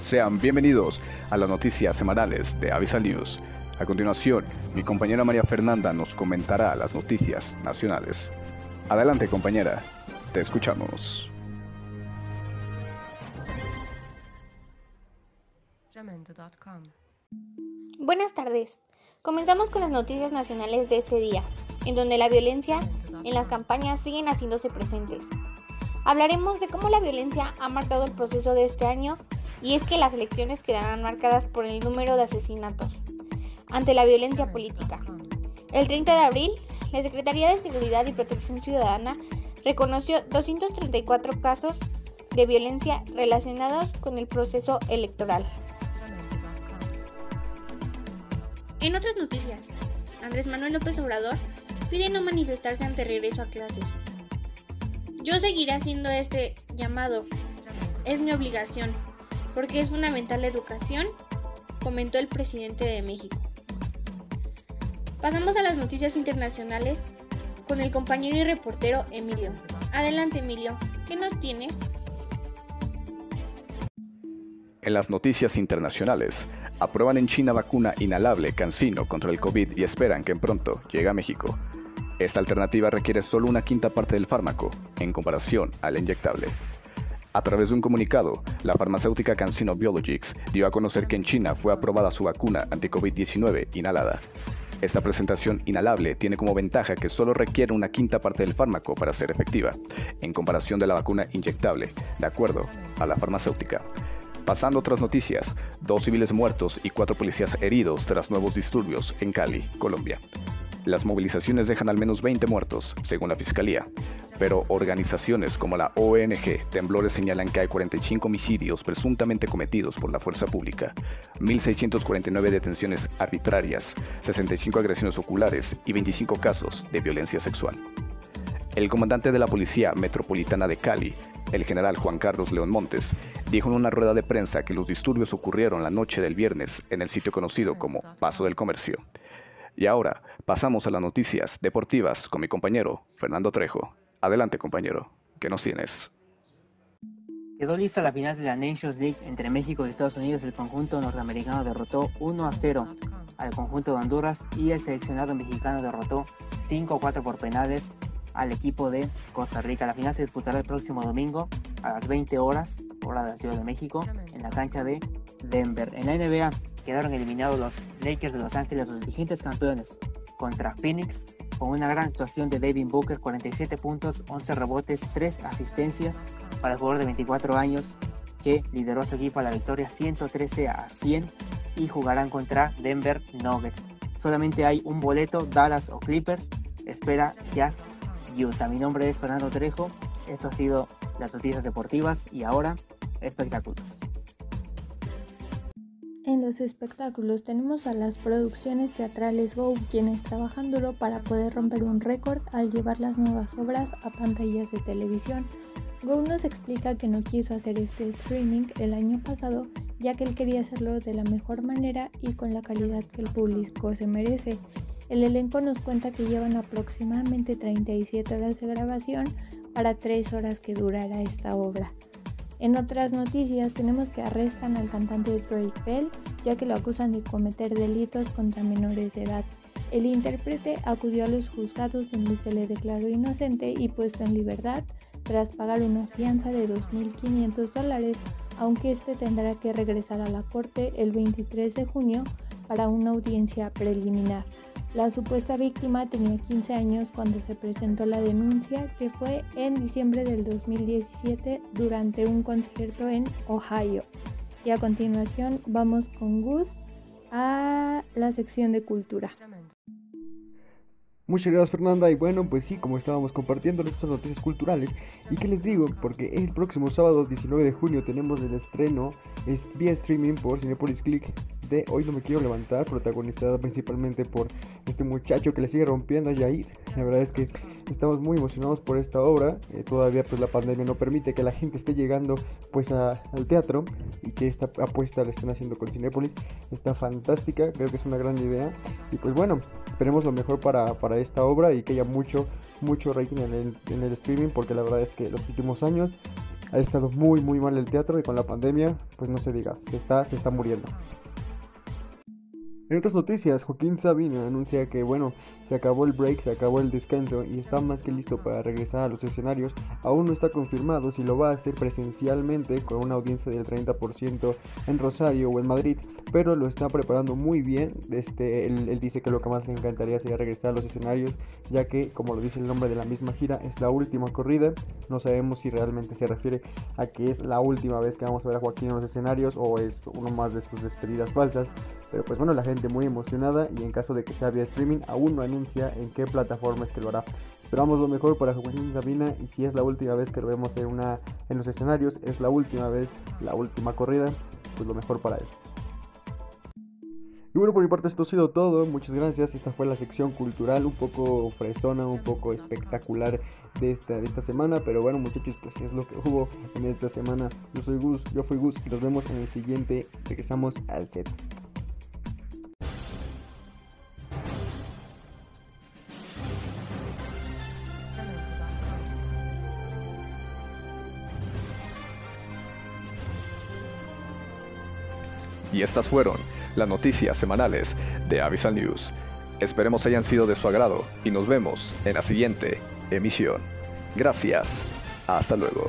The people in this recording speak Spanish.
Sean bienvenidos a las noticias semanales de Avisal News. A continuación, mi compañera María Fernanda nos comentará las noticias nacionales. Adelante compañera, te escuchamos. Buenas tardes. Comenzamos con las noticias nacionales de este día, en donde la violencia en las campañas siguen haciéndose presentes. Hablaremos de cómo la violencia ha marcado el proceso de este año y es que las elecciones quedarán marcadas por el número de asesinatos ante la violencia política. El 30 de abril, la Secretaría de Seguridad y Protección Ciudadana reconoció 234 casos de violencia relacionados con el proceso electoral. En otras noticias, Andrés Manuel López Obrador pide no manifestarse ante regreso a clases. Yo seguiré haciendo este llamado. Es mi obligación, porque es fundamental la educación, comentó el presidente de México. Pasamos a las noticias internacionales con el compañero y reportero Emilio. Adelante Emilio, ¿qué nos tienes? En las noticias internacionales, aprueban en China vacuna inhalable Cancino contra el COVID y esperan que en pronto llegue a México. Esta alternativa requiere solo una quinta parte del fármaco, en comparación al inyectable. A través de un comunicado, la farmacéutica Cancino Biologics dio a conocer que en China fue aprobada su vacuna anti-COVID-19 inhalada. Esta presentación inhalable tiene como ventaja que solo requiere una quinta parte del fármaco para ser efectiva, en comparación de la vacuna inyectable, de acuerdo a la farmacéutica. Pasando a otras noticias, dos civiles muertos y cuatro policías heridos tras nuevos disturbios en Cali, Colombia. Las movilizaciones dejan al menos 20 muertos, según la Fiscalía, pero organizaciones como la ONG Temblores señalan que hay 45 homicidios presuntamente cometidos por la fuerza pública, 1.649 detenciones arbitrarias, 65 agresiones oculares y 25 casos de violencia sexual. El comandante de la Policía Metropolitana de Cali, el general Juan Carlos León Montes, dijo en una rueda de prensa que los disturbios ocurrieron la noche del viernes en el sitio conocido como Paso del Comercio. Y ahora pasamos a las noticias deportivas con mi compañero Fernando Trejo. Adelante compañero, ¿qué nos tienes? Quedó lista la final de la Nations League entre México y Estados Unidos. El conjunto norteamericano derrotó 1 a 0 al conjunto de Honduras y el seleccionado mexicano derrotó 5 a 4 por penales al equipo de Costa Rica. La final se disputará el próximo domingo a las 20 horas, hora de la Ciudad de México, en la cancha de Denver. En la NBA quedaron eliminados los Lakers de Los Ángeles, los vigentes campeones, contra Phoenix, con una gran actuación de Devin Booker, 47 puntos, 11 rebotes, 3 asistencias para el jugador de 24 años que lideró a su equipo a la victoria 113 a 100 y jugarán contra Denver Nuggets. Solamente hay un boleto, Dallas o Clippers. Espera Jazz Utah. Mi nombre es Fernando Trejo. Esto ha sido las noticias deportivas y ahora espectáculos. En los espectáculos tenemos a las producciones teatrales Go, quienes trabajan duro para poder romper un récord al llevar las nuevas obras a pantallas de televisión. Go nos explica que no quiso hacer este streaming el año pasado, ya que él quería hacerlo de la mejor manera y con la calidad que el público se merece. El elenco nos cuenta que llevan aproximadamente 37 horas de grabación para 3 horas que durará esta obra. En otras noticias tenemos que arrestan al cantante Drake Bell ya que lo acusan de cometer delitos contra menores de edad. El intérprete acudió a los juzgados donde se le declaró inocente y puesto en libertad tras pagar una fianza de 2.500 dólares, aunque este tendrá que regresar a la corte el 23 de junio para una audiencia preliminar. La supuesta víctima tenía 15 años cuando se presentó la denuncia, que fue en diciembre del 2017 durante un concierto en Ohio. Y a continuación vamos con Gus a la sección de cultura. Muchas gracias Fernanda y bueno pues sí como estábamos compartiendo estas noticias culturales y que les digo porque el próximo sábado 19 de junio tenemos el estreno es vía streaming por Cinepolis Click Hoy no me quiero levantar, protagonizada principalmente por este muchacho que le sigue rompiendo a Jair. La verdad es que estamos muy emocionados por esta obra. Eh, todavía pues la pandemia no permite que la gente esté llegando pues al teatro y que esta apuesta la estén haciendo con Cinépolis. Está fantástica, creo que es una gran idea. Y pues bueno, esperemos lo mejor para, para esta obra y que haya mucho, mucho rating en el, en el streaming porque la verdad es que los últimos años ha estado muy muy mal el teatro y con la pandemia, pues no se diga, se está, se está muriendo. En otras noticias, Joaquín Sabina anuncia que, bueno, se acabó el break, se acabó el descanso y está más que listo para regresar a los escenarios. Aún no está confirmado si lo va a hacer presencialmente con una audiencia del 30% en Rosario o en Madrid, pero lo está preparando muy bien. Este, él, dice que lo que más le encantaría sería regresar a los escenarios, ya que, como lo dice el nombre de la misma gira, es la última corrida. No sabemos si realmente se refiere a que es la última vez que vamos a ver a Joaquín en los escenarios o es uno más de sus despedidas falsas. Pero pues bueno, la gente muy emocionada y en caso de que sea vía streaming, aún no anuncia en qué plataforma es que lo hará. Esperamos lo mejor para Joaquín Sabina y si es la última vez que lo vemos en, una, en los escenarios, es la última vez, la última corrida, pues lo mejor para él. Y bueno, por mi parte esto ha sido todo. Muchas gracias. Esta fue la sección cultural, un poco fresona, un poco espectacular de esta, de esta semana. Pero bueno, muchachos, pues es lo que hubo en esta semana. Yo soy Gus, yo fui Gus y nos vemos en el siguiente. Regresamos al set. Y estas fueron las noticias semanales de Avisal News. Esperemos hayan sido de su agrado y nos vemos en la siguiente emisión. Gracias. Hasta luego.